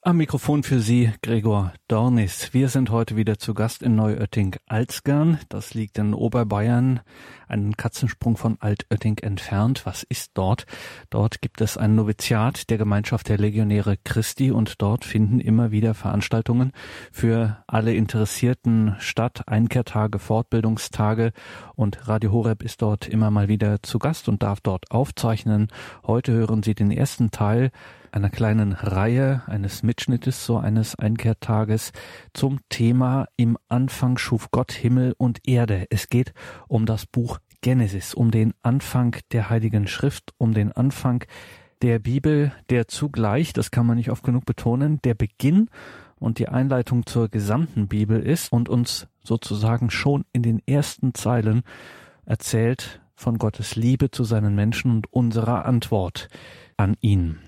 Am Mikrofon für Sie Gregor Dornis. Wir sind heute wieder zu Gast in Neuötting-Alzgern. Das liegt in Oberbayern, einen Katzensprung von Altötting entfernt. Was ist dort? Dort gibt es ein Noviziat der Gemeinschaft der Legionäre Christi und dort finden immer wieder Veranstaltungen für alle Interessierten statt. Einkehrtage, Fortbildungstage und Radio Horeb ist dort immer mal wieder zu Gast und darf dort aufzeichnen. Heute hören Sie den ersten Teil einer kleinen Reihe, eines Mitschnittes so eines Einkehrtages zum Thema Im Anfang schuf Gott Himmel und Erde. Es geht um das Buch Genesis, um den Anfang der Heiligen Schrift, um den Anfang der Bibel, der zugleich, das kann man nicht oft genug betonen, der Beginn und die Einleitung zur gesamten Bibel ist und uns sozusagen schon in den ersten Zeilen erzählt von Gottes Liebe zu seinen Menschen und unserer Antwort an ihn.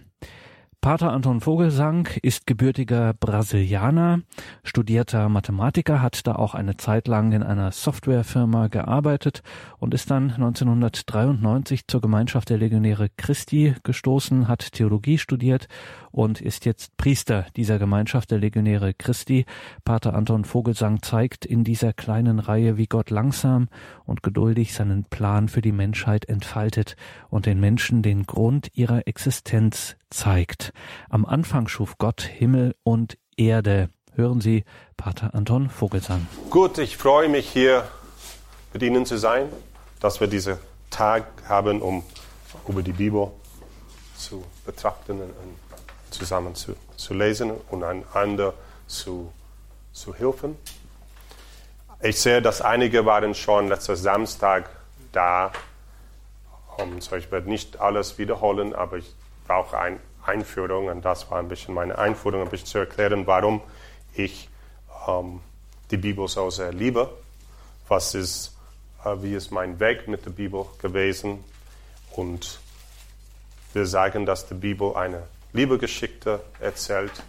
Pater Anton Vogelsang ist gebürtiger Brasilianer, studierter Mathematiker, hat da auch eine Zeit lang in einer Softwarefirma gearbeitet und ist dann 1993 zur Gemeinschaft der Legionäre Christi gestoßen, hat Theologie studiert und ist jetzt Priester dieser Gemeinschaft der Legionäre Christi. Pater Anton Vogelsang zeigt in dieser kleinen Reihe, wie Gott langsam und geduldig seinen Plan für die Menschheit entfaltet und den Menschen den Grund ihrer Existenz zeigt. Am Anfang schuf Gott Himmel und Erde. Hören Sie Pater Anton Vogelsang. Gut, ich freue mich hier mit Ihnen zu sein, dass wir diesen Tag haben, um über die Bibel zu betrachten und zusammen zu, zu lesen und einander zu, zu helfen. Ich sehe, dass einige waren schon letzten Samstag da. Um, so ich werde nicht alles wiederholen, aber ich brauche eine Einführung und das war ein bisschen meine Einführung, ein bisschen zu erklären, warum ich um, die Bibel so sehr liebe. Was ist, uh, wie ist mein Weg mit der Bibel gewesen? Und wir sagen, dass die Bibel eine Liebegeschichte erzählt.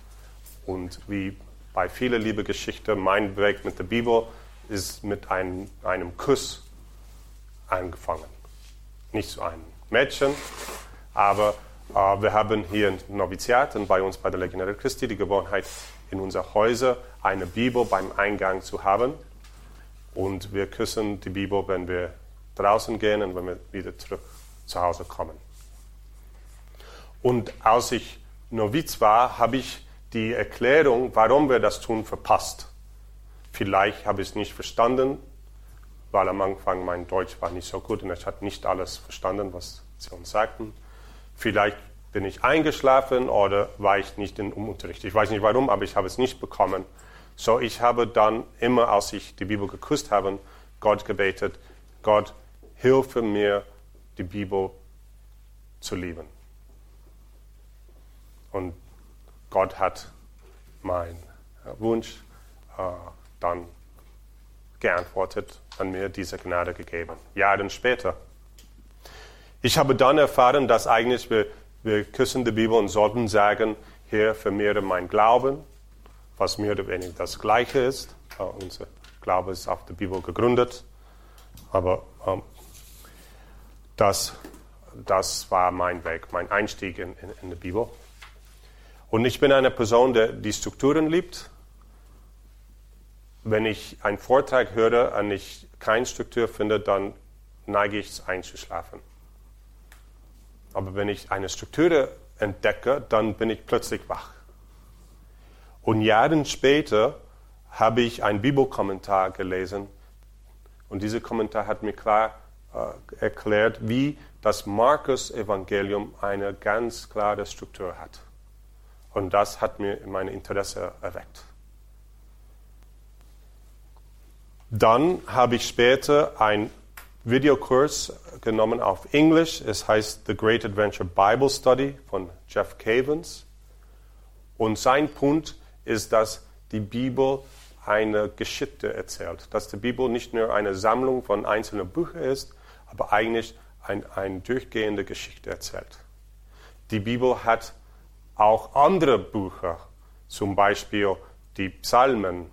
Und wie bei vielen Liebegeschichten, mein Weg mit der Bibel ist mit einem, einem Kuss angefangen. Nicht so ein Mädchen, aber äh, wir haben hier ein Noviziat und bei uns bei der Legionäre Christi die Gewohnheit, in unser Häuser eine Bibel beim Eingang zu haben. Und wir küssen die Bibel, wenn wir draußen gehen und wenn wir wieder zurück zu Hause kommen. Und als ich Noviz war, habe ich die Erklärung, warum wir das tun, verpasst. Vielleicht habe ich es nicht verstanden, weil am Anfang mein Deutsch war nicht so gut und ich hatte nicht alles verstanden, was sie uns sagten. Vielleicht bin ich eingeschlafen oder war ich nicht im Unterricht. Ich weiß nicht warum, aber ich habe es nicht bekommen. So, ich habe dann immer, als ich die Bibel geküsst habe, Gott gebetet, Gott, hilfe mir, die Bibel zu lieben. Und Gott hat meinen Wunsch äh, dann geantwortet und mir diese Gnade gegeben. Jahre später. Ich habe dann erfahren, dass eigentlich wir, wir küssen die Bibel und sollten sagen, Herr, vermehre mein Glauben, was mehr oder weniger das Gleiche ist. Uh, unser Glaube ist auf der Bibel gegründet. Aber ähm, das, das war mein Weg, mein Einstieg in, in, in die Bibel. Und ich bin eine Person, der die Strukturen liebt. Wenn ich einen Vortrag höre und ich keine Struktur finde, dann neige ich einzuschlafen. Aber wenn ich eine Struktur entdecke, dann bin ich plötzlich wach. Und Jahre später habe ich einen Bibelkommentar gelesen und dieser Kommentar hat mir klar äh, erklärt, wie das Markus-Evangelium eine ganz klare Struktur hat. Und das hat mir mein Interesse erweckt. Dann habe ich später einen Videokurs genommen auf Englisch. Es heißt The Great Adventure Bible Study von Jeff Cavens. Und sein Punkt ist, dass die Bibel eine Geschichte erzählt. Dass die Bibel nicht nur eine Sammlung von einzelnen Büchern ist, aber eigentlich eine ein durchgehende Geschichte erzählt. Die Bibel hat auch andere Bücher, zum Beispiel die Psalmen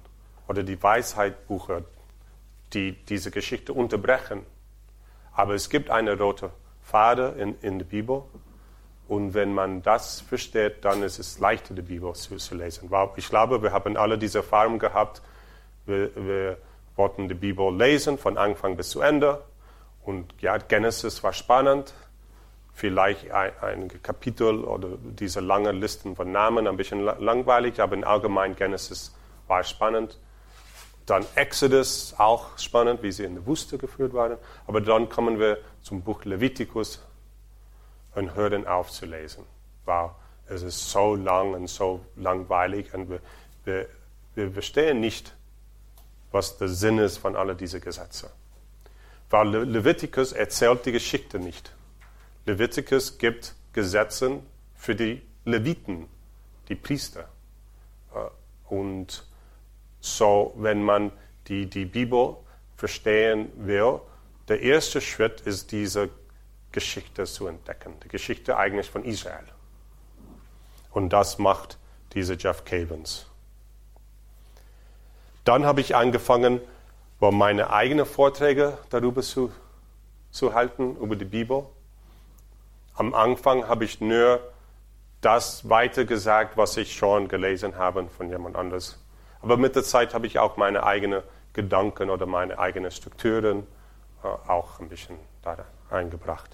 oder die Weisheitbücher, die diese Geschichte unterbrechen. Aber es gibt eine rote Pfade in, in der Bibel Und wenn man das versteht, dann ist es leichter, die Bibel zu, zu lesen. Ich glaube, wir haben alle diese Erfahrung gehabt. Wir, wir wollten die Bibel lesen von Anfang bis zu Ende. Und ja, Genesis war spannend. Vielleicht ein, ein Kapitel oder diese langen Listen von Namen ein bisschen langweilig, aber im Allgemeinen Genesis war spannend. Dann Exodus, auch spannend, wie sie in der Wüste geführt waren. Aber dann kommen wir zum Buch Leviticus und hören auf zu. Weil es ist so lang und so langweilig und wir, wir, wir verstehen nicht, was der Sinn ist von all diesen Gesetzen. Weil Le Leviticus erzählt die Geschichte nicht. Leviticus gibt Gesetze für die Leviten, die Priester. Äh, und so, wenn man die, die Bibel verstehen will, der erste Schritt ist diese Geschichte zu entdecken, die Geschichte eigentlich von Israel. Und das macht dieser Jeff Cavens. Dann habe ich angefangen, meine eigenen Vorträge darüber zu, zu halten, über die Bibel. Am Anfang habe ich nur das weitergesagt, was ich schon gelesen habe von jemand anders. Aber mit der Zeit habe ich auch meine eigenen Gedanken oder meine eigenen Strukturen äh, auch ein bisschen da eingebracht.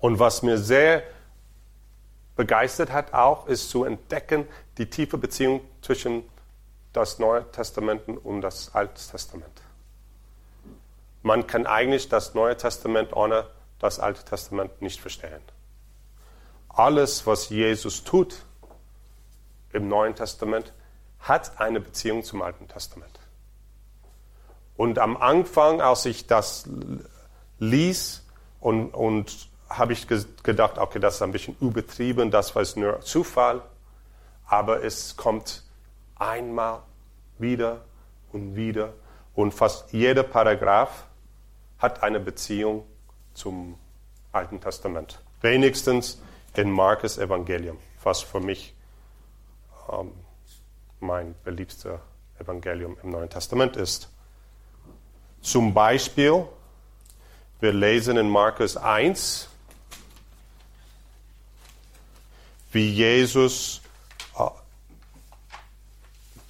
Und was mir sehr begeistert hat auch, ist zu entdecken die tiefe Beziehung zwischen das Neue Testament und das Alte Testament. Man kann eigentlich das Neue Testament ohne das Alte Testament nicht verstehen. Alles, was Jesus tut im Neuen Testament, hat eine Beziehung zum Alten Testament. Und am Anfang, als ich das ließ und, und habe ich gedacht, okay, das ist ein bisschen übertrieben, das war nur Zufall, aber es kommt einmal wieder und wieder und fast jeder Paragraph hat eine Beziehung zum Alten Testament. Wenigstens in Markus Evangelium, was für mich ähm, mein beliebster Evangelium im Neuen Testament ist. Zum Beispiel, wir lesen in Markus 1, wie Jesus äh,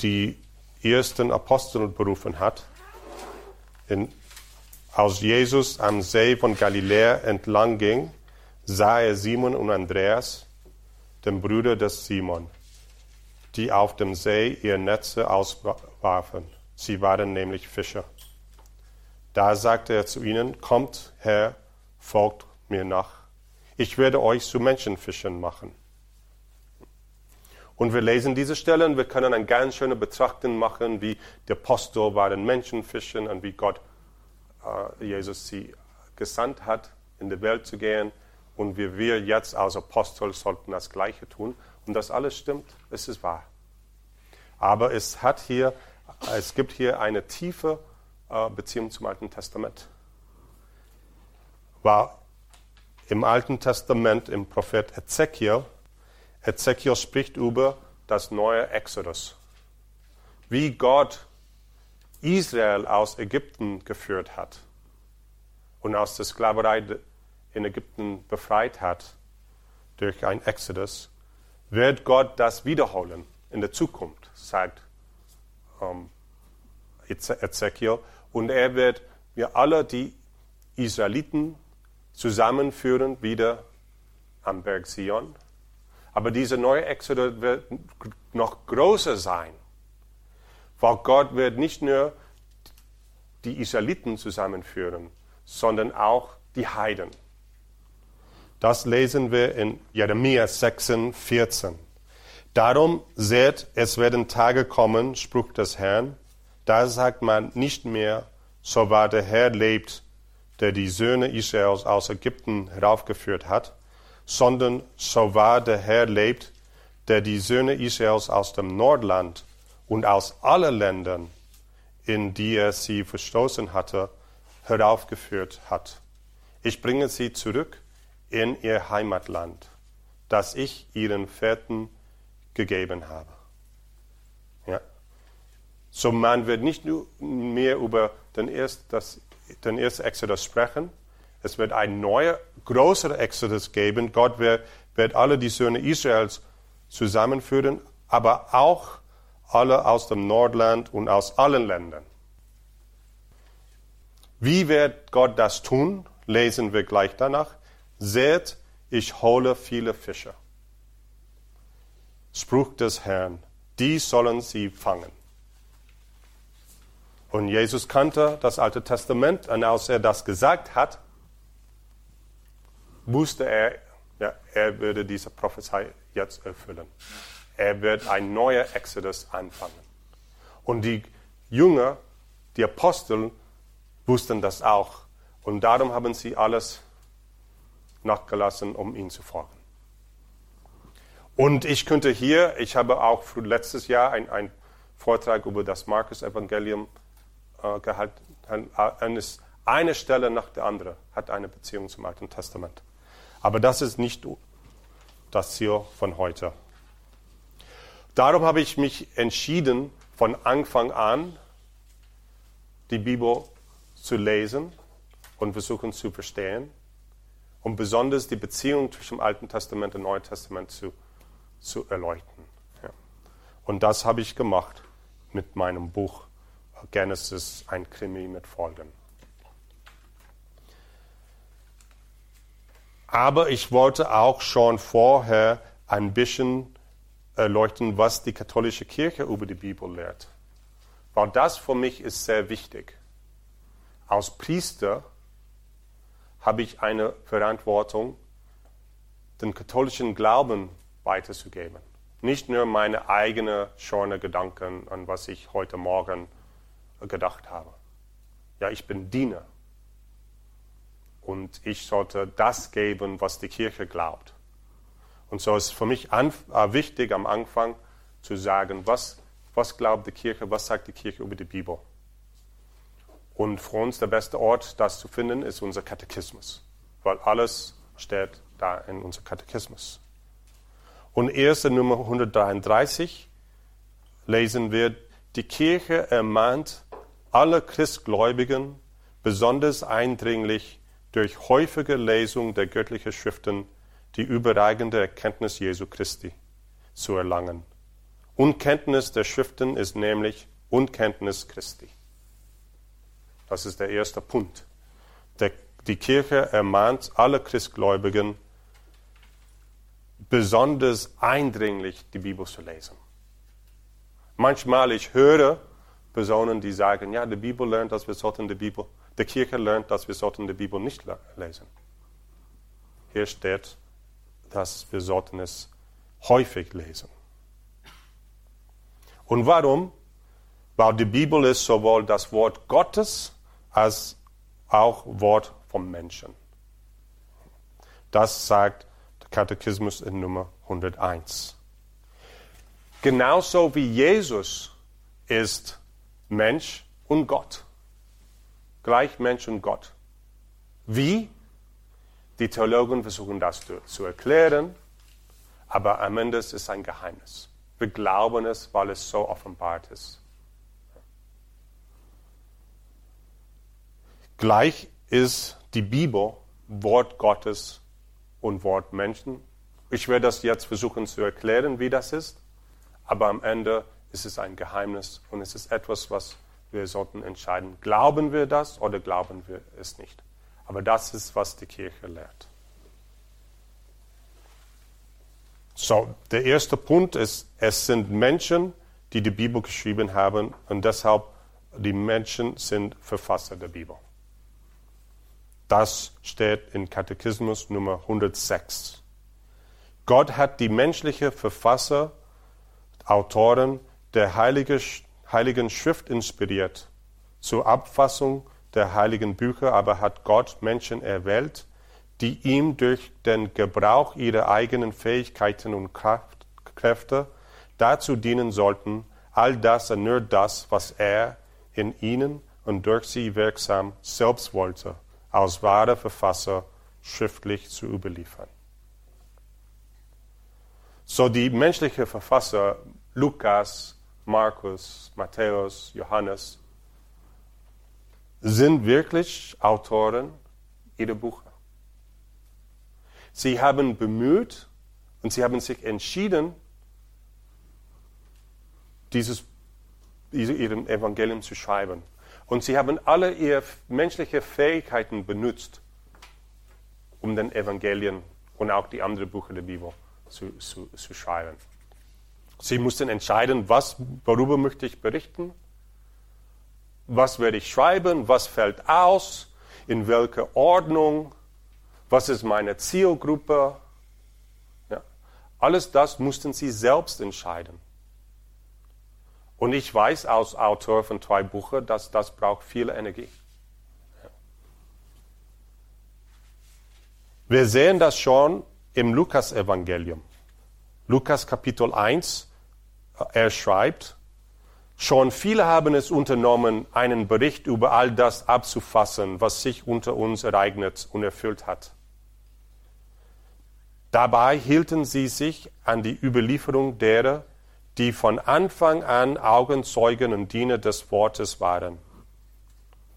die ersten Apostel berufen hat. In, als Jesus am See von Galiläa entlang ging, sah er Simon und Andreas, den Brüder des Simon, die auf dem See ihre Netze auswarfen. Sie waren nämlich Fischer. Da sagte er zu ihnen, kommt her, folgt mir nach. Ich werde euch zu Menschenfischern machen. Und wir lesen diese Stelle und wir können eine ganz schöne Betrachtung machen, wie der Apostel waren Menschenfischen und wie Gott äh, Jesus sie gesandt hat, in die Welt zu gehen. Und wie wir jetzt als Apostel sollten das Gleiche tun. Und das alles stimmt, es ist wahr. Aber es hat hier, es gibt hier eine tiefe äh, Beziehung zum Alten Testament. War im Alten Testament im Prophet Ezekiel Ezekiel spricht über das neue Exodus. Wie Gott Israel aus Ägypten geführt hat und aus der Sklaverei in Ägypten befreit hat durch ein Exodus, wird Gott das wiederholen in der Zukunft, sagt ähm, Ezekiel. Und er wird wir alle die Israeliten zusammenführen wieder am Berg Sion aber dieser neue Exodus wird noch größer sein, weil Gott wird nicht nur die Israeliten zusammenführen, sondern auch die Heiden. Das lesen wir in Jeremia 6, 14. Darum seht, es werden Tage kommen, Spruch des Herrn, da sagt man nicht mehr, so wahr der Herr lebt, der die Söhne Israels aus Ägypten heraufgeführt hat, sondern so wahr der Herr lebt, der die Söhne Israels aus dem Nordland und aus allen Ländern, in die er sie verstoßen hatte, heraufgeführt hat. Ich bringe sie zurück in ihr Heimatland, das ich ihren Vätern gegeben habe. Ja. So man wird nicht nur mehr über den ersten, das, den ersten Exodus sprechen, Es wird ein neuer, größerer Exodus geben. Gott wird, wird alle die Söhne Israels zusammenführen, aber auch alle aus dem Nordland und aus allen Ländern. Wie wird Gott das tun? Lesen wir gleich danach. Seht, ich hole viele Fische. Spruch des Herrn, die sollen sie fangen. Und Jesus kannte das Alte Testament und als er das gesagt hat, wusste er, ja, er würde diese Prophezei jetzt erfüllen. Er wird ein neuer Exodus anfangen. Und die Jünger, die Apostel, wussten das auch. Und darum haben sie alles nachgelassen, um ihn zu folgen. Und ich könnte hier, ich habe auch letztes Jahr einen Vortrag über das Markus-Evangelium äh, gehalten. Eine Stelle nach der anderen hat eine Beziehung zum Alten Testament. Aber das ist nicht das Ziel von heute. Darum habe ich mich entschieden, von Anfang an die Bibel zu lesen und versuchen zu verstehen und besonders die Beziehung zwischen dem Alten Testament und Neuen Testament zu, zu erleuchten. Ja. Und das habe ich gemacht mit meinem Buch Genesis, ein Krimi mit Folgen. Aber ich wollte auch schon vorher ein bisschen erleuchten, was die katholische Kirche über die Bibel lehrt. Weil das für mich ist sehr wichtig. Als Priester habe ich eine Verantwortung, den katholischen Glauben weiterzugeben. Nicht nur meine eigenen schönen Gedanken an was ich heute Morgen gedacht habe. Ja, ich bin Diener und ich sollte das geben, was die Kirche glaubt. Und so ist für mich äh, wichtig am Anfang zu sagen, was, was glaubt die Kirche, was sagt die Kirche über die Bibel. Und für uns der beste Ort, das zu finden, ist unser Katechismus, weil alles steht da in unserem Katechismus. Und erst in Nummer 133 lesen wir, die Kirche ermahnt alle Christgläubigen besonders eindringlich durch häufige Lesung der göttlichen Schriften die überragende Erkenntnis Jesu Christi zu erlangen. Unkenntnis der Schriften ist nämlich Unkenntnis Christi. Das ist der erste Punkt. Der, die Kirche ermahnt alle Christgläubigen, besonders eindringlich die Bibel zu lesen. Manchmal ich höre Personen, die sagen, ja, die Bibel lernt, dass wir sollten die Bibel die Kirche lernt, dass wir sollten die Bibel nicht lesen. Hier steht, dass wir sollten es häufig lesen. Und warum? Weil die Bibel ist sowohl das Wort Gottes als auch Wort vom Menschen. Das sagt der Katechismus in Nummer 101. Genauso wie Jesus ist Mensch und Gott gleich Mensch und Gott. Wie? Die Theologen versuchen das zu erklären, aber am Ende ist es ein Geheimnis. Wir glauben es, weil es so offenbart ist. Gleich ist die Bibel Wort Gottes und Wort Menschen. Ich werde das jetzt versuchen zu erklären, wie das ist, aber am Ende ist es ein Geheimnis und es ist etwas, was wir sollten entscheiden, glauben wir das oder glauben wir es nicht. Aber das ist, was die Kirche lehrt. So, der erste Punkt ist, es sind Menschen, die die Bibel geschrieben haben und deshalb die Menschen sind Verfasser der Bibel. Das steht in Katechismus Nummer 106. Gott hat die menschlichen Verfasser, Autoren der Heilige Heiligen Schrift inspiriert. Zur Abfassung der heiligen Bücher aber hat Gott Menschen erwählt, die ihm durch den Gebrauch ihrer eigenen Fähigkeiten und Kraft, Kräfte dazu dienen sollten, all das und nur das, was er in ihnen und durch sie wirksam selbst wollte, als wahre Verfasser schriftlich zu überliefern. So die menschliche Verfasser Lukas, Markus, Matthäus, Johannes sind wirklich Autoren, ihre Bücher. Sie haben bemüht und sie haben sich entschieden, dieses, ihren Evangelium zu schreiben. Und sie haben alle ihre menschlichen Fähigkeiten benutzt, um den Evangelien und auch die anderen Bücher der Bibel zu, zu, zu schreiben. Sie mussten entscheiden, was, worüber möchte ich berichten, was werde ich schreiben, was fällt aus, in welcher Ordnung, was ist meine Zielgruppe. Ja. Alles das mussten sie selbst entscheiden. Und ich weiß als Autor von zwei Büchern, dass das braucht viel Energie. Wir sehen das schon im Lukas-Evangelium. Lukas Kapitel 1, er schreibt, schon viele haben es unternommen, einen Bericht über all das abzufassen, was sich unter uns ereignet und erfüllt hat. Dabei hielten sie sich an die Überlieferung derer, die von Anfang an Augenzeugen und Diener des Wortes waren.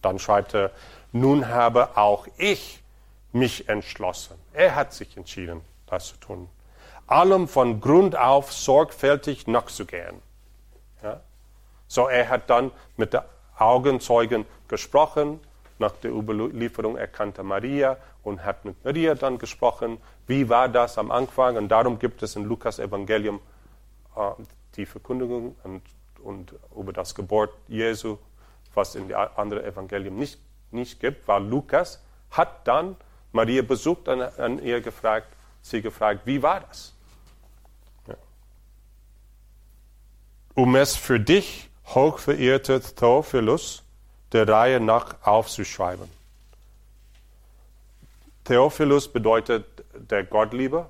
Dann schreibt er, nun habe auch ich mich entschlossen. Er hat sich entschieden, das zu tun. Allem von Grund auf sorgfältig nachzugehen. Ja? So, er hat dann mit den Augenzeugen gesprochen, nach der Überlieferung erkannte Maria und hat mit Maria dann gesprochen, wie war das am Anfang. Und darum gibt es in Lukas Evangelium äh, die Verkündigung und, und über das Geburt Jesu, was in den anderen Evangelien nicht, nicht gibt, weil Lukas hat dann Maria besucht und an ihr gefragt, sie gefragt, wie war das? Ja. Um es für dich, hochverehrter Theophilus, der Reihe nach aufzuschreiben. Theophilus bedeutet der Gottlieber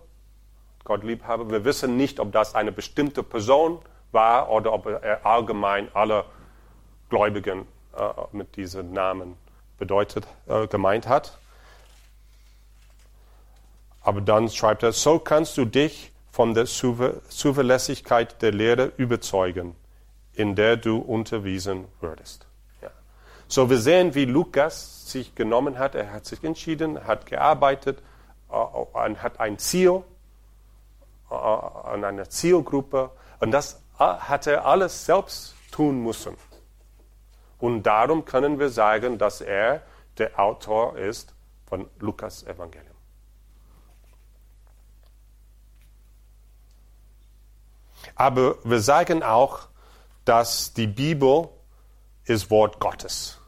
Gott lieb habe. Wir wissen nicht, ob das eine bestimmte Person war oder ob er allgemein alle Gläubigen äh, mit diesem Namen bedeutet, äh, gemeint hat. Aber dann schreibt er, so kannst du dich von der Zuverlässigkeit der Lehre überzeugen, in der du unterwiesen würdest. Ja. So, wir sehen, wie Lukas sich genommen hat. Er hat sich entschieden, hat gearbeitet, äh, hat ein Ziel an einer Zielgruppe. Und das äh, hat er alles selbst tun müssen. Und darum können wir sagen, dass er der Autor ist von Lukas Evangelium. Aber wir sagen auch, dass die Bibel ist Wort Gottes.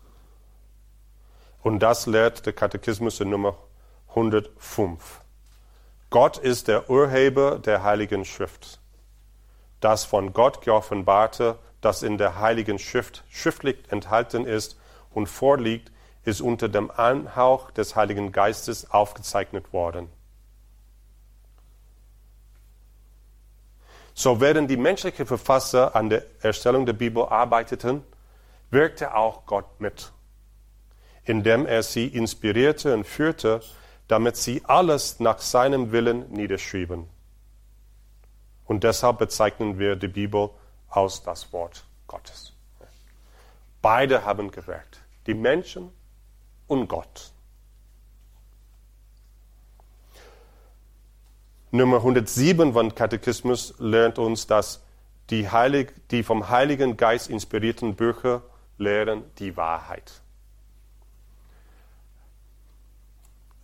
Und das lehrt der Katechismus in Nummer 105. Gott ist der Urheber der Heiligen Schrift. Das von Gott geoffenbarte, das in der Heiligen Schrift schriftlich enthalten ist und vorliegt, ist unter dem Anhauch des Heiligen Geistes aufgezeichnet worden. So während die menschlichen Verfasser an der Erstellung der Bibel arbeiteten, wirkte auch Gott mit, indem er sie inspirierte und führte, damit sie alles nach seinem Willen niederschrieben. Und deshalb bezeichnen wir die Bibel als das Wort Gottes. Beide haben gewirkt, die Menschen und Gott. Nummer 107 von Katechismus lernt uns, dass die, Heilig, die vom Heiligen Geist inspirierten Bücher lehren die Wahrheit.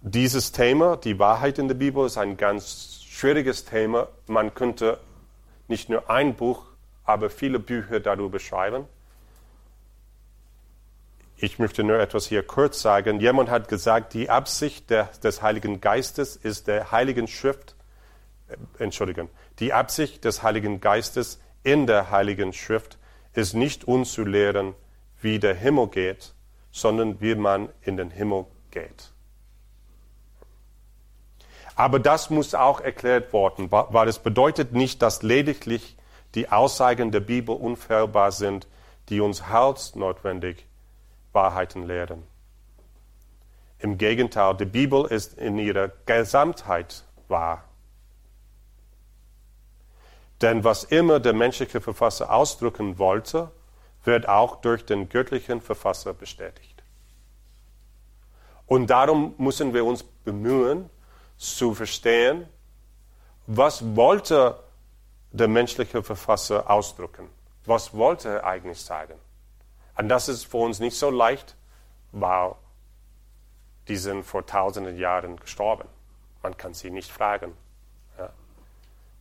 Dieses Thema, die Wahrheit in der Bibel, ist ein ganz schwieriges Thema. Man könnte nicht nur ein Buch, aber viele Bücher darüber schreiben. Ich möchte nur etwas hier kurz sagen. Jemand hat gesagt, die Absicht der, des Heiligen Geistes ist der Heiligen Schrift, äh, die Absicht des Heiligen Geistes in der Heiligen Schrift ist nicht uns zu lehren, wie der Himmel geht, sondern wie man in den Himmel geht. Aber das muss auch erklärt werden, weil es bedeutet nicht, dass lediglich die Aussagen der Bibel unfehlbar sind, die uns notwendig Wahrheiten lehren. Im Gegenteil, die Bibel ist in ihrer Gesamtheit wahr. Denn was immer der menschliche Verfasser ausdrücken wollte, wird auch durch den göttlichen Verfasser bestätigt. Und darum müssen wir uns bemühen, zu verstehen, was wollte der menschliche Verfasser ausdrücken? Was wollte er eigentlich sagen? Und das ist für uns nicht so leicht, weil die sind vor tausenden Jahren gestorben. Man kann sie nicht fragen. Ja.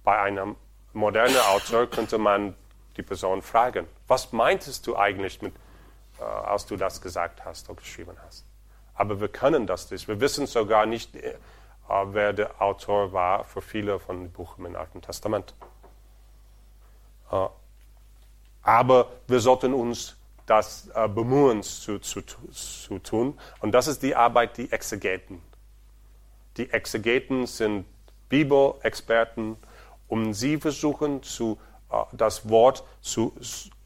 Bei einem modernen Autor könnte man die Person fragen, was meintest du eigentlich, mit, äh, als du das gesagt hast oder geschrieben hast? Aber wir können das nicht. Wir wissen sogar nicht, äh, wer der Autor war für viele von den Büchern im Alten Testament. Äh, aber wir sollten uns das äh, bemühen zu, zu, zu tun. Und das ist die Arbeit der Exegeten. Die Exegeten sind Bibelexperten und sie versuchen zu, äh, das Wort zu,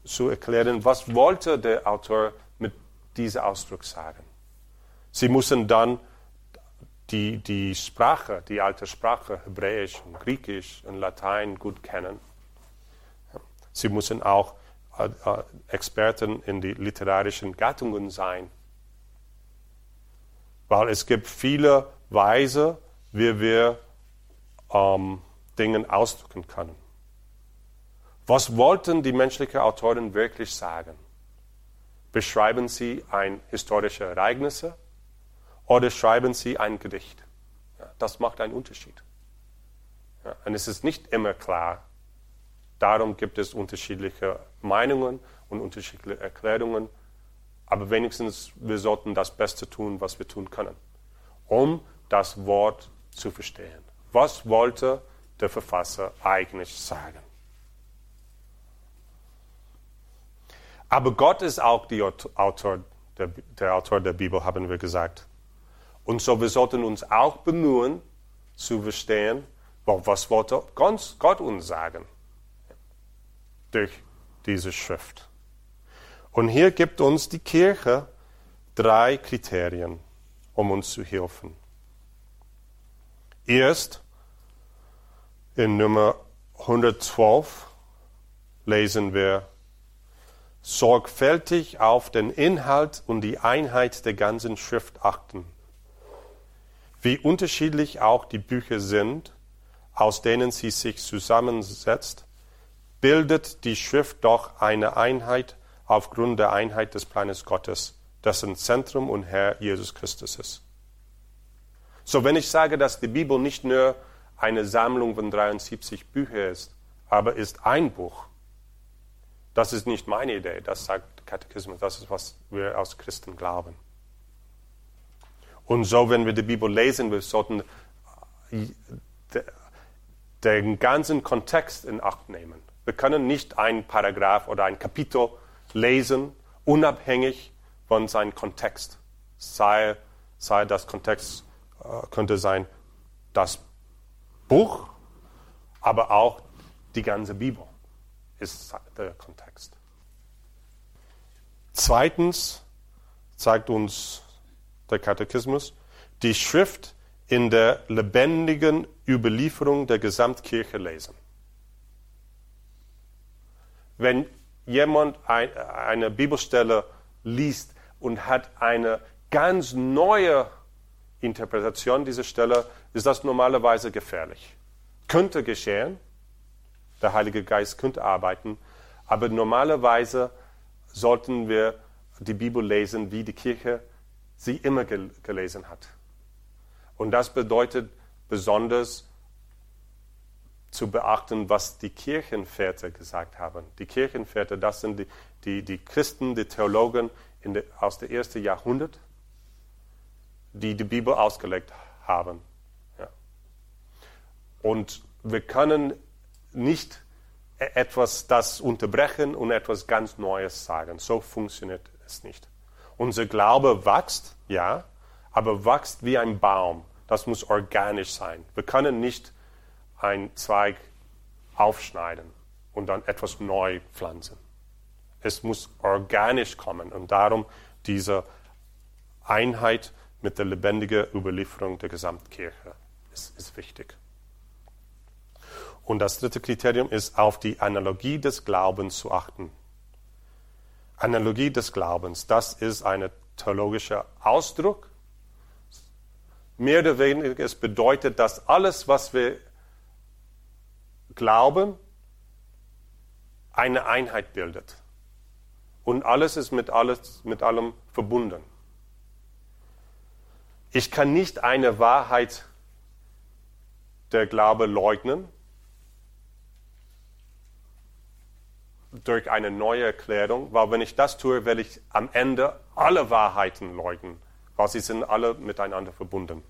zu erklären, was wollte der Autor mit diesem Ausdruck sagen. Sie müssen dann die, die Sprache, die alte Sprache, Hebräisch und Griechisch und Latein gut kennen. Sie müssen auch äh, äh, Experten in die literarischen Gattungen sein. Weil es gibt viele Weise, wie wir ähm, Dinge ausdrücken können. Was wollten die menschlichen Autoren wirklich sagen? Beschreiben sie ein historische Ereignisse oder schreiben sie ein Gedicht? Das macht einen Unterschied. Und es ist nicht immer klar, Darum gibt es unterschiedliche Meinungen und unterschiedliche Erklärungen. Aber wenigstens, wir sollten das Beste tun, was wir tun können, um das Wort zu verstehen. Was wollte der Verfasser eigentlich sagen? Aber Gott ist auch Autor der, der Autor der Bibel, haben wir gesagt. Und so, wir sollten uns auch bemühen, zu verstehen, was wollte Gott uns sagen durch diese Schrift. Und hier gibt uns die Kirche drei Kriterien, um uns zu helfen. Erst in Nummer 112 lesen wir, sorgfältig auf den Inhalt und die Einheit der ganzen Schrift achten. Wie unterschiedlich auch die Bücher sind, aus denen sie sich zusammensetzt, bildet die Schrift doch eine Einheit aufgrund der Einheit des Planes Gottes, dessen Zentrum und Herr Jesus Christus ist. So, wenn ich sage, dass die Bibel nicht nur eine Sammlung von 73 Büchern ist, aber ist ein Buch, das ist nicht meine Idee, das sagt Katechismus, das ist, was wir als Christen glauben. Und so, wenn wir die Bibel lesen, wir sollten den ganzen Kontext in Acht nehmen. Wir können nicht ein Paragraph oder ein Kapitel lesen, unabhängig von seinem Kontext. Sei, sei das Kontext äh, könnte sein das Buch, aber auch die ganze Bibel ist der Kontext. Zweitens zeigt uns der Katechismus, die Schrift in der lebendigen Überlieferung der Gesamtkirche lesen. Wenn jemand ein, eine Bibelstelle liest und hat eine ganz neue Interpretation dieser Stelle, ist das normalerweise gefährlich. Könnte geschehen, der Heilige Geist könnte arbeiten, aber normalerweise sollten wir die Bibel lesen, wie die Kirche sie immer gel gelesen hat. Und das bedeutet besonders zu beachten, was die Kirchenväter gesagt haben. Die Kirchenväter, das sind die, die, die Christen, die Theologen de, aus dem ersten Jahrhundert, die die Bibel ausgelegt haben. Ja. Und wir können nicht e, etwas das unterbrechen und etwas ganz Neues sagen. So funktioniert es nicht. Unser Glaube wächst, ja, aber wächst wie ein Baum. Das muss organisch sein. Wir können nicht einen Zweig aufschneiden und dann etwas neu pflanzen. Es muss organisch kommen und darum diese Einheit mit der lebendigen Überlieferung der Gesamtkirche ist, ist wichtig. Und das dritte Kriterium ist, auf die Analogie des Glaubens zu achten. Analogie des Glaubens, das ist ein theologischer Ausdruck, mehr oder weniger es bedeutet, dass alles, was wir glauben, eine Einheit bildet. Und alles ist mit, alles, mit allem verbunden. Ich kann nicht eine Wahrheit der Glaube leugnen durch eine neue Erklärung, weil wenn ich das tue, werde ich am Ende alle Wahrheiten leugnen, weil sie sind alle miteinander verbunden.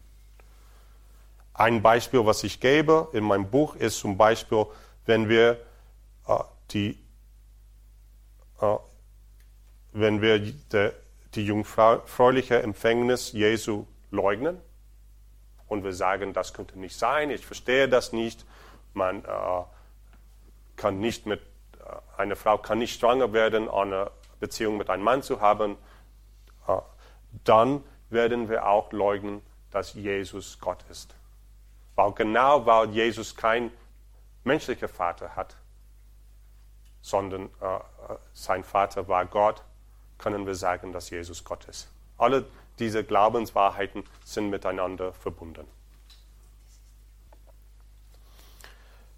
Ein Beispiel, was ich gebe in meinem Buch, ist zum Beispiel, wenn wir äh, die, äh, wenn wir die, die jungfräuliche Empfängnis Jesu leugnen und wir sagen, das könnte nicht sein, ich verstehe das nicht, man äh, kann nicht mit, eine Frau kann nicht schwanger werden, eine Beziehung mit einem Mann zu haben, äh, dann werden wir auch leugnen, dass Jesus Gott ist. Weil genau weil Jesus kein menschlicher Vater hat, sondern äh, äh sein Vater war Gott, können wir sagen, dass Jesus Gott ist. Alle diese Glaubenswahrheiten sind miteinander verbunden.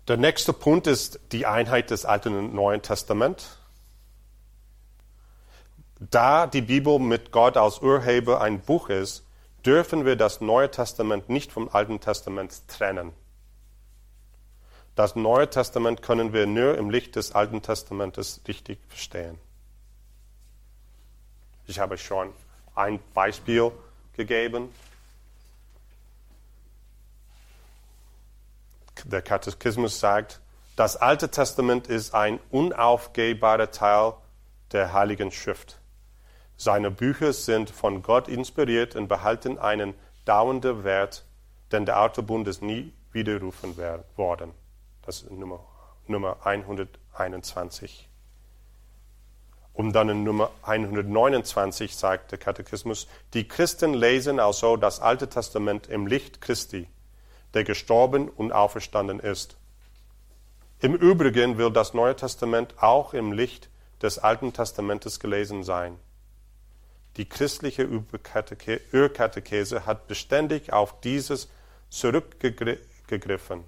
Der nächste Punkt ist die Einheit des Alten und Neuen Testaments. Da die Bibel mit Gott als Urheber ein Buch ist, dürfen wir das Neue Testament nicht vom Alten Testament trennen. Das Neue Testament können wir nur im Licht des Alten Testamentes richtig verstehen. Ich habe schon ein Beispiel gegeben. Der Katechismus sagt, das Alte Testament ist ein unaufgehbarer Teil der Heiligen Schrift. Seine Bücher sind von Gott inspiriert und behalten einen dauernden Wert, denn der alte Bund ist nie widerrufen worden. Das ist Nummer, Nummer 121. Und dann in Nummer 129 sagt der Katechismus, die Christen lesen also das Alte Testament im Licht Christi, der gestorben und auferstanden ist. Im Übrigen will das Neue Testament auch im Licht des Alten Testamentes gelesen sein. Die christliche Urkatechese hat beständig auf dieses zurückgegriffen.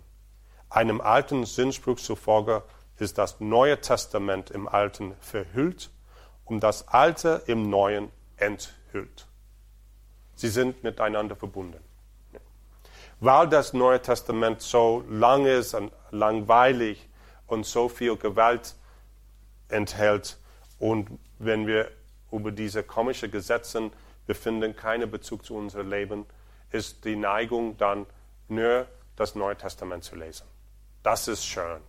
Einem alten Sinnspruch zufolge ist das Neue Testament im Alten verhüllt und das Alte im Neuen enthüllt. Sie sind miteinander verbunden. Weil das Neue Testament so lang ist und langweilig und so viel Gewalt enthält und wenn wir über diese komischen Gesetze befinden, keinen Bezug zu unserem Leben, ist die Neigung dann nur das Neue Testament zu lesen. Das ist schön.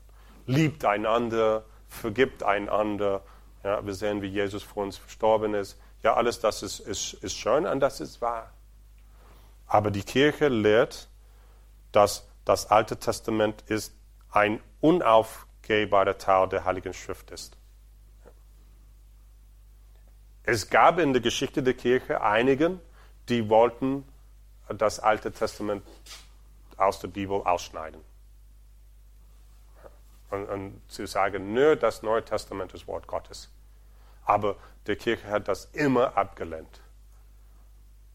Liebt einander, vergibt einander, ja, wir sehen, wie Jesus für uns verstorben ist. Ja, alles das ist, ist, ist schön und das ist wahr. Aber die Kirche lehrt, dass das Alte Testament ist ein unaufgehbarer Teil der Heiligen Schrift ist. Es gab in der Geschichte der Kirche einigen, die wollten das Alte Testament aus der Bibel ausschneiden und, und zu sagen, nur das Neue Testament ist Wort Gottes. Aber die Kirche hat das immer abgelehnt,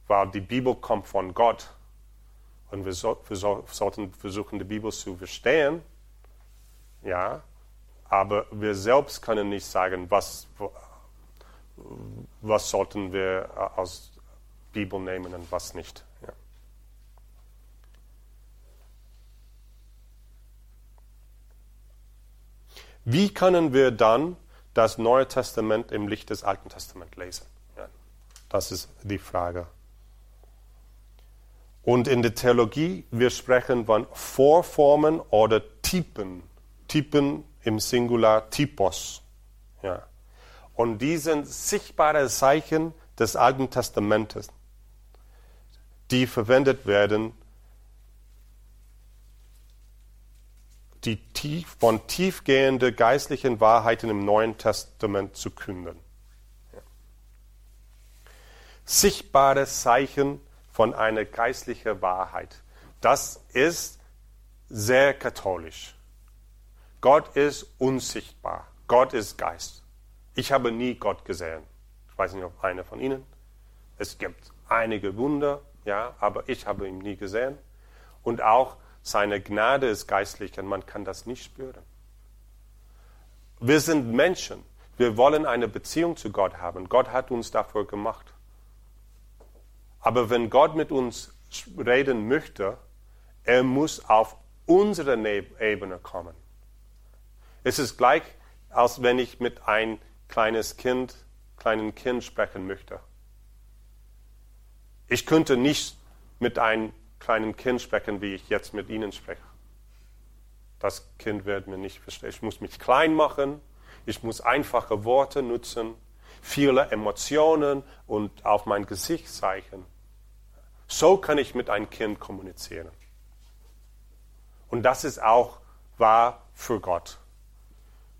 weil die Bibel kommt von Gott und wir, so, wir, so, sollten versuchen, die Bibel zu verstehen, ja, aber wir selbst können nicht sagen, was, was sollten wir aus Bibel nehmen und was nicht. Wie können wir dann das Neue Testament im Licht des Alten Testaments lesen? Ja, das ist die Frage. Und in der Theologie, wir sprechen von Vorformen oder Typen. Typen im Singular Typos. Ja. Und die sind sichtbare Zeichen des Alten Testamentes, die verwendet werden, die tief, von tiefgehenden geistlichen Wahrheiten im Neuen Testament zu künden. Ja. Sichtbare Zeichen von einer geistlichen Wahrheit. Das ist sehr katholisch. Gott ist unsichtbar. Gott ist Geist. Ich habe nie Gott gesehen. Ich weiß nicht, ob einer von Ihnen. Es gibt einige Wunder, ja, aber ich habe ihn nie gesehen. Und auch seine Gnade ist geistlich und man kann das nicht spüren. Wir sind Menschen. Wir wollen eine Beziehung zu Gott haben. Gott hat uns dafür gemacht. Aber wenn Gott mit uns reden möchte, er muss auf unsere Ebene kommen. Es ist gleich, als wenn ich mit ein kleines Kind, kleinen Kind sprechen möchte. Ich könnte nicht mit einem kleinen Kind sprechen, wie ich jetzt mit Ihnen spreche. Das Kind wird mir nicht verstehen. Ich muss mich klein machen, ich muss einfache Worte nutzen, viele Emotionen und auf mein Gesicht zeigen. So kann ich mit einem Kind kommunizieren. Und das ist auch wahr für Gott.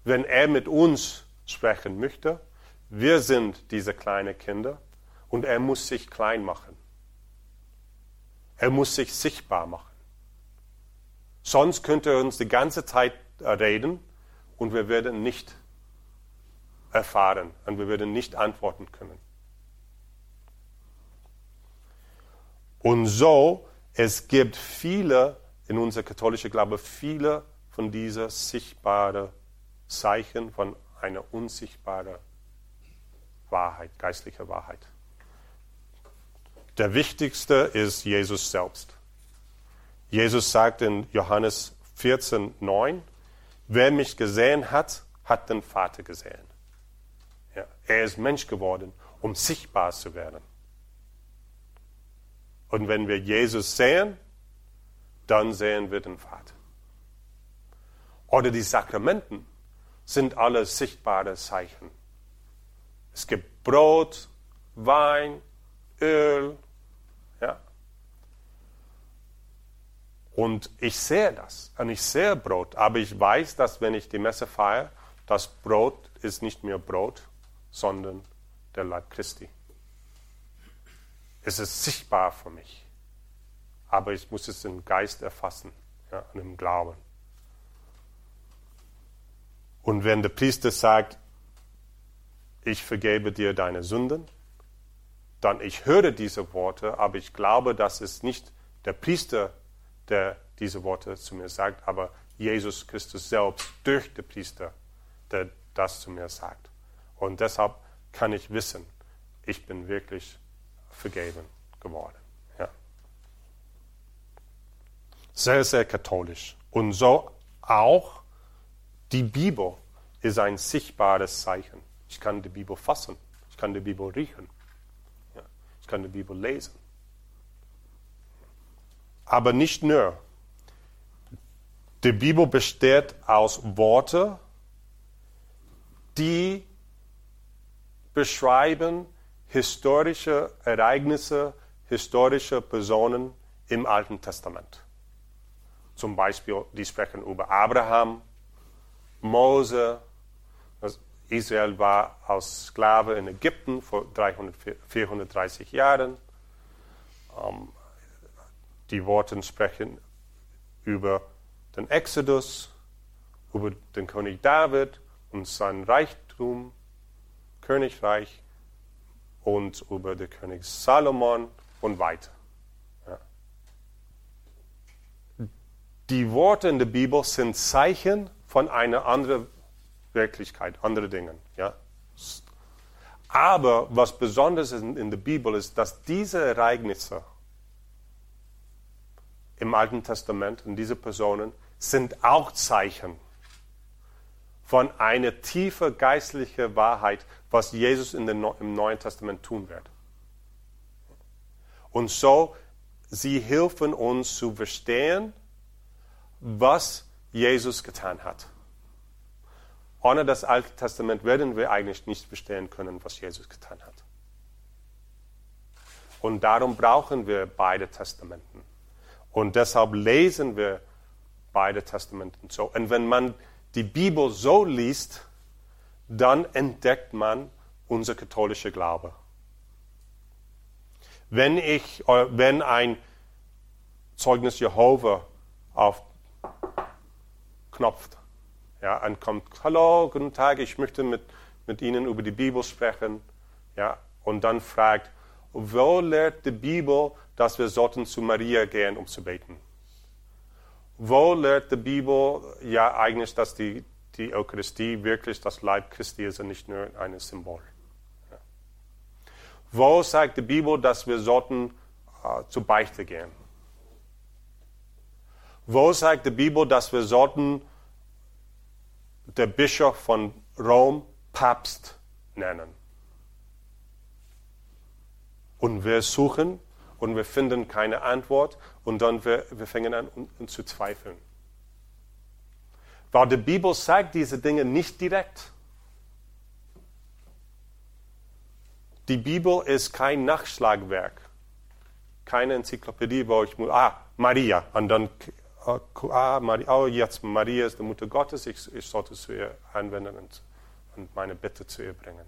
Wenn er mit uns sprechen möchte, wir sind diese kleinen Kinder und er muss sich klein machen. Er muss sich sichtbar machen. Sonst könnte er uns die ganze Zeit reden und wir werden nicht erfahren und wir würden nicht antworten können. Und so, es gibt viele in unserer katholischen Glaube, viele von diesen sichtbaren Zeichen von einer unsichtbaren Wahrheit, geistlicher Wahrheit. Der wichtigste ist Jesus selbst. Jesus sagt in Johannes 14, 9, wer mich gesehen hat, hat den Vater gesehen. Ja, er ist Mensch geworden, um sichtbar zu werden. Und wenn wir Jesus sehen, dann sehen wir den Vater. Oder die Sakramenten sind alle sichtbare Zeichen. Es gibt Brot, Wein, Öl, ja. Und ich sehe das. Und ich sehe Brot. Aber ich weiß, dass wenn ich die Messe feiere, das Brot ist nicht mehr Brot, sondern der Leib Christi. Es ist sichtbar für mich. Aber ich muss es im Geist erfassen ja, und im Glauben. Und wenn der Priester sagt, ich vergebe dir deine Sünden, dann ich höre diese Worte, aber ich glaube, dass es nicht der Priester, der diese Worte zu mir sagt, aber Jesus Christus selbst durch den Priester, der das zu mir sagt. Und deshalb kann ich wissen, ich bin wirklich vergeben geworden. Ja. Sehr, sehr katholisch. Und so auch die Bibel ist ein sichtbares Zeichen. Ich kann die Bibel fassen, ich kann die Bibel riechen, ja. ich kann die Bibel lesen. Aber nicht nur. Die Bibel besteht aus Worten, die beschreiben historische Ereignisse, historische Personen im Alten Testament. Zum Beispiel, die sprechen über Abraham, Mose. Israel war als Sklave in Ägypten vor 300, 430 Jahren. Ähm, die Worte sprechen über den Exodus, über den König David und sein Reichtum Königreich und über den König Salomon und weiter. Ja. Die Worte in der Bibel sind Zeichen von einer anderen Wirklichkeit, anderen Dingen. Ja. Aber was besonders ist in der Bibel ist, dass diese Ereignisse im Alten Testament und diese Personen sind auch Zeichen von einer tiefen geistlichen Wahrheit, was Jesus in den, im Neuen Testament tun wird. Und so, sie helfen uns zu verstehen, was Jesus getan hat. Ohne das Alte Testament werden wir eigentlich nicht verstehen können, was Jesus getan hat. Und darum brauchen wir beide Testamenten. Und deshalb lesen wir beide Testamenten so. Und wenn man die Bibel so liest, dann entdeckt man unser katholischer Glaube. Wenn ich, wenn ein Zeugnis Jehova auf knopft, ja, und kommt, hallo, guten Tag, ich möchte mit, mit Ihnen über die Bibel sprechen, ja, und dann fragt, wo lehrt die Bibel, dass wir sollten zu Maria gehen, um zu beten? Wo lehrt die Bibel ja eigentlich, dass die, die Eucharistie wirklich das Leib Christi ist und nicht nur ein Symbol? Ja. Wo sagt die Bibel, dass wir sollten äh, zur Beichte gehen? Wo sagt die Bibel, dass wir sollten der Bischof von Rom Papst nennen? Und wir suchen und wir finden keine Antwort und dann wir, wir fangen an um, zu zweifeln. Weil die Bibel sagt diese Dinge nicht direkt. Die Bibel ist kein Nachschlagwerk, keine Enzyklopädie, wo ich muss, ah, Maria, und dann, ah, Maria, oh, jetzt Maria ist die Mutter Gottes, ich, ich sollte zu ihr anwenden und, und meine Bitte zu ihr bringen.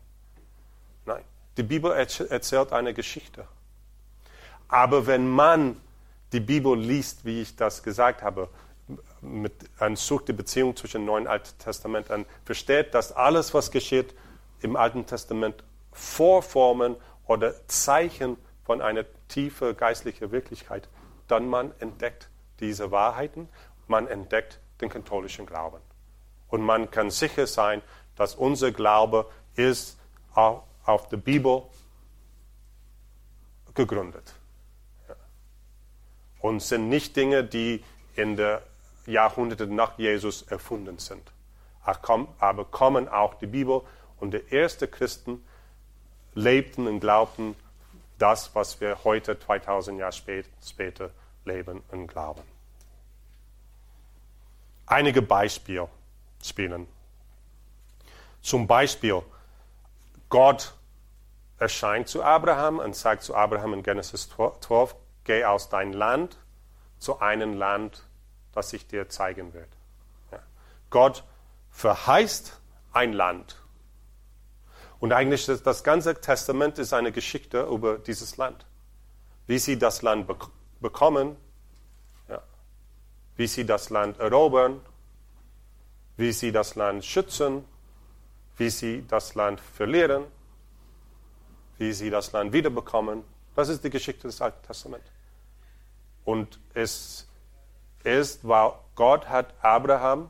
Nein, die Bibel erzählt eine Geschichte. Aber wenn man die Bibel liest, wie ich das gesagt habe, mit einer sucht die Beziehung zwischen Neuen und Alten Testament an, versteht, dass alles, was geschieht im Alten Testament, Vorformen oder Zeichen von einer tiefen geistlichen Wirklichkeit, dann man entdeckt diese Wahrheiten, man entdeckt den katholischen Glauben. Und man kann sicher sein, dass unser Glaube ist auf der Bibel gegründet und sind nicht Dinge, die in den Jahrhunderten nach Jesus erfunden sind. Aber kommen auch die Bibel und die ersten Christen lebten und glaubten das, was wir heute 2000 Jahre später leben und glauben. Einige Beispiele spielen. Zum Beispiel, Gott erscheint zu Abraham und sagt zu Abraham in Genesis 12, geh aus dein Land zu einem Land, das ich dir zeigen werde. Ja. Gott verheißt ein Land. Und eigentlich ist das ganze Testament ist eine Geschichte über dieses Land. Wie sie das Land bek bekommen, ja. wie sie das Land erobern, wie sie das Land schützen, wie sie das Land verlieren, wie sie das Land wiederbekommen. Das ist die Geschichte des Alten Testaments. Und es ist, weil Gott hat Abraham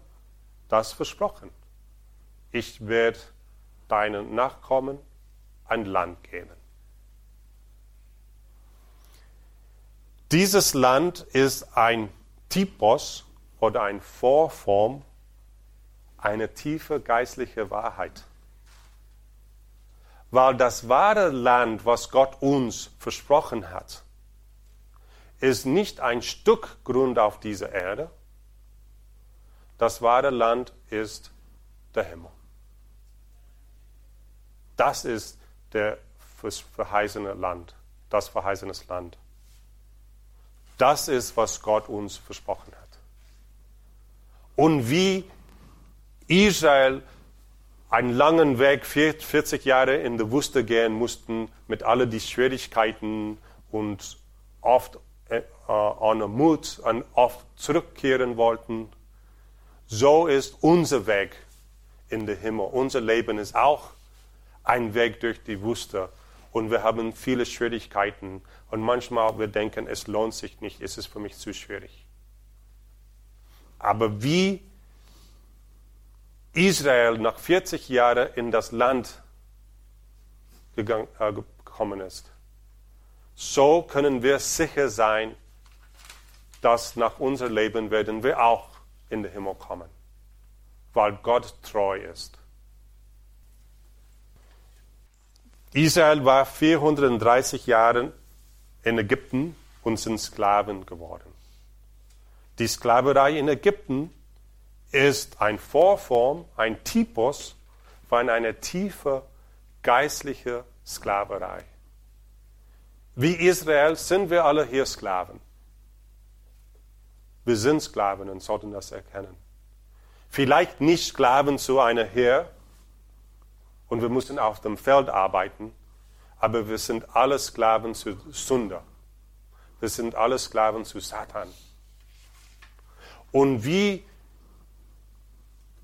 das versprochen. Ich werde deinen Nachkommen ein Land geben. Dieses Land ist ein Typos oder eine Vorform eine tiefe geistliche Wahrheit. Weil das wahre Land, was Gott uns versprochen hat, ist nicht ein Stück Grund auf dieser Erde. Das wahre Land ist der Himmel. Das ist der verheißene Land, das verheißene Land. Das ist, was Gott uns versprochen hat. Und wie Israel einen langen Weg, 40 Jahre in der Wüste gehen mussten, mit all den Schwierigkeiten und oft äh, ohne Mut und oft zurückkehren wollten. So ist unser Weg in den Himmel. Unser Leben ist auch ein Weg durch die Wüste. Und wir haben viele Schwierigkeiten. Und manchmal wir denken, es lohnt sich nicht, es ist für mich zu schwierig. Aber wie Israel nach 40 Jahren in das Land gegangen, äh, gekommen ist, so können wir sicher sein, dass nach unserem Leben werden wir auch in den Himmel kommen, weil Gott treu ist. Israel war 430 Jahre in Ägypten und sind Sklaven geworden. Die Sklaverei in Ägypten ist ein Vorform, ein Typus von einer tiefe geistliche Sklaverei. Wie Israel sind wir alle hier Sklaven. Wir sind Sklaven und sollten das erkennen. Vielleicht nicht Sklaven zu einer Heer und wir müssen auf dem Feld arbeiten, aber wir sind alle Sklaven zu Sünder. Wir sind alle Sklaven zu Satan. Und wie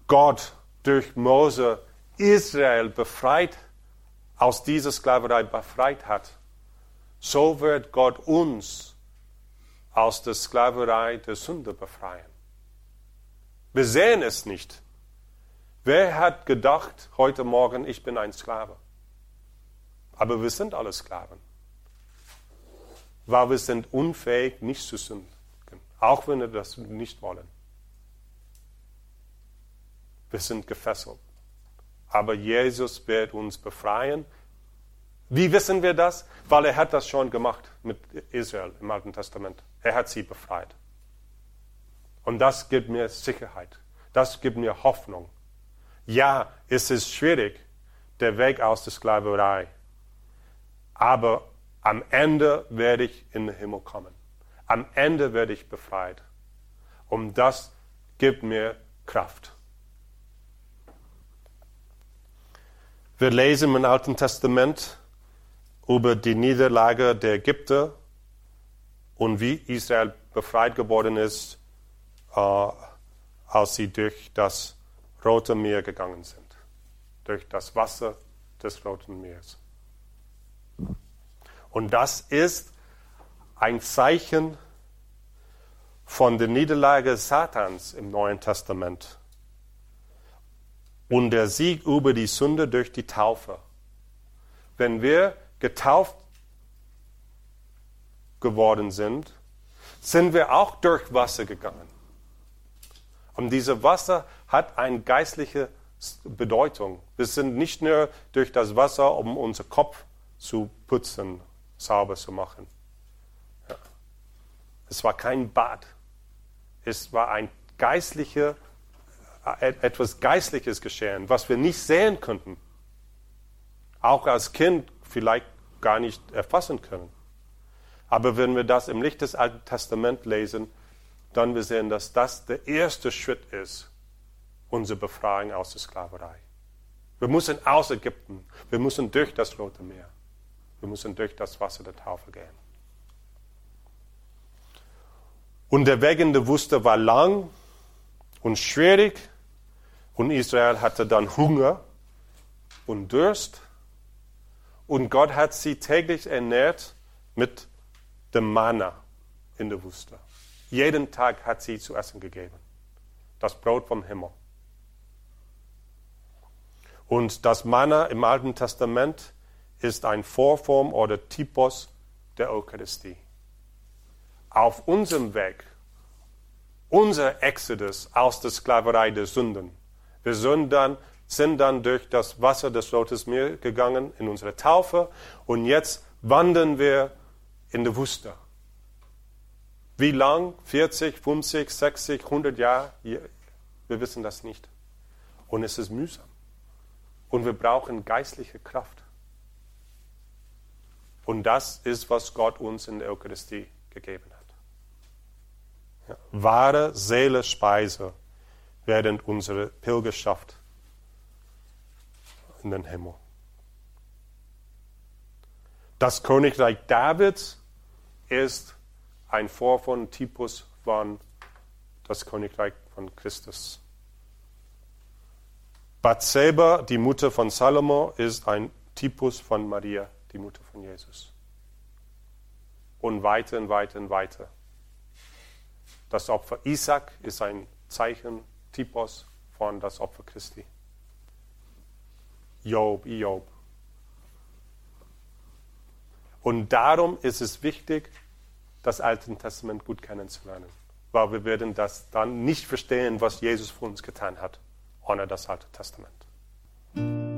Gott durch Mose Israel befreit, aus dieser Sklaverei befreit hat, so wird Gott uns aus der Sklaverei der Sünde befreien. Wir sehen es nicht. Wer hat gedacht heute Morgen, ich bin ein Sklave? Aber wir sind alle Sklaven. Weil wir sind unfähig, nicht zu sündigen. Auch wenn wir das nicht wollen. Wir sind gefesselt. Aber Jesus wird uns befreien. Wie wissen wir das? Weil er hat das schon gemacht mit Israel im Alten Testament. Er hat sie befreit. Und das gibt mir Sicherheit. Das gibt mir Hoffnung. Ja, es ist schwierig, der Weg aus der Sklaverei. Aber am Ende werde ich in den Himmel kommen. Am Ende werde ich befreit. Und das gibt mir Kraft. Wir lesen im Alten Testament über die Niederlage der Ägypter und wie Israel befreit geworden ist, äh, als sie durch das Rote Meer gegangen sind, durch das Wasser des Roten Meeres. Und das ist ein Zeichen von der Niederlage Satans im Neuen Testament und der Sieg über die Sünde durch die Taufe. Wenn wir getauft geworden sind, sind wir auch durch Wasser gegangen. Und dieses Wasser hat eine geistliche Bedeutung. Wir sind nicht nur durch das Wasser, um unser Kopf zu putzen, sauber zu machen. Ja. Es war kein Bad. Es war ein geistlicher, äh, etwas Geistliches geschehen, was wir nicht sehen könnten. Auch als Kind vielleicht gar nicht erfassen können. Aber wenn wir das im Licht des Alten Testaments lesen, dann wir sehen, dass das der erste Schritt ist, unsere Befreiung aus der Sklaverei. Wir müssen aus Ägypten, wir müssen durch das Rote Meer. Wir müssen durch das Wasser der Taufe gehen. Und der Weg in der Wüste war lang und schwierig. Und Israel hatte dann Hunger und Durst. Und Gott hat sie täglich ernährt mit dem Manna in der Wüste. Jeden Tag hat sie zu essen gegeben. Das Brot vom Himmel. Und das Manna im Alten Testament ist ein Vorform oder Typus der Eucharistie. Auf unserem Weg, unser Exodus aus der Sklaverei der Sünden, wir sind dann, sind dann durch das Wasser des Rotes Meer gegangen in unsere Taufe und jetzt wandern wir in der Wüste. Wie lang? 40, 50, 60, 100 Jahre? Wir wissen das nicht. Und es ist mühsam. Und wir brauchen geistliche Kraft. Und das ist, was Gott uns in der Eucharistie gegeben hat. Ja, wahre Seelespeise während unserer Pilgerschaft in den Himmel. Das Königreich Davids ist ein Vorfahren, Typus von das Königreich von Christus. Bathseba, die Mutter von Salomo, ist ein Typus von Maria die Mutter von Jesus. Und weiter und weiter und weiter. Das Opfer Isaac ist ein Zeichen, Typos von das Opfer Christi. Job, Job. Und darum ist es wichtig, das Alte Testament gut kennenzulernen. Weil wir werden das dann nicht verstehen, was Jesus für uns getan hat, ohne das Alte Testament.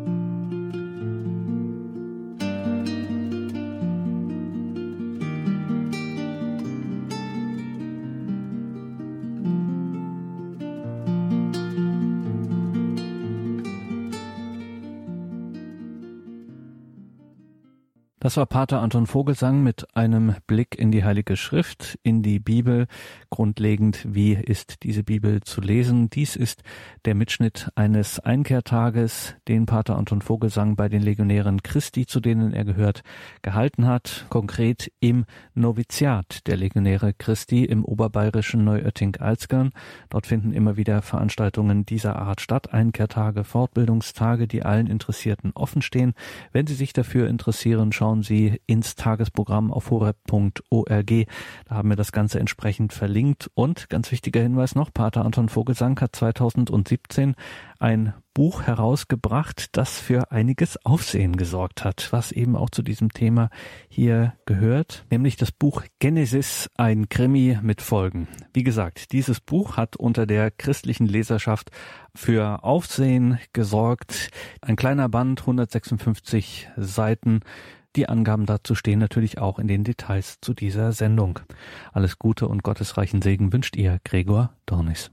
Das war Pater Anton Vogelsang mit einem Blick in die Heilige Schrift, in die Bibel. Grundlegend, wie ist diese Bibel zu lesen? Dies ist der Mitschnitt eines Einkehrtages, den Pater Anton Vogelsang bei den Legionären Christi, zu denen er gehört, gehalten hat. Konkret im Noviziat der Legionäre Christi im oberbayerischen Neuötting-Alzgern. Dort finden immer wieder Veranstaltungen dieser Art statt. Einkehrtage, Fortbildungstage, die allen Interessierten offenstehen. Wenn Sie sich dafür interessieren, schauen schauen Sie ins Tagesprogramm auf horeb.org. Da haben wir das Ganze entsprechend verlinkt. Und ganz wichtiger Hinweis noch, Pater Anton Vogelsang hat 2017 ein Buch herausgebracht, das für einiges Aufsehen gesorgt hat, was eben auch zu diesem Thema hier gehört, nämlich das Buch Genesis, ein Krimi mit Folgen. Wie gesagt, dieses Buch hat unter der christlichen Leserschaft für Aufsehen gesorgt. Ein kleiner Band, 156 Seiten. Die Angaben dazu stehen natürlich auch in den Details zu dieser Sendung. Alles Gute und gottesreichen Segen wünscht ihr, Gregor Dornis.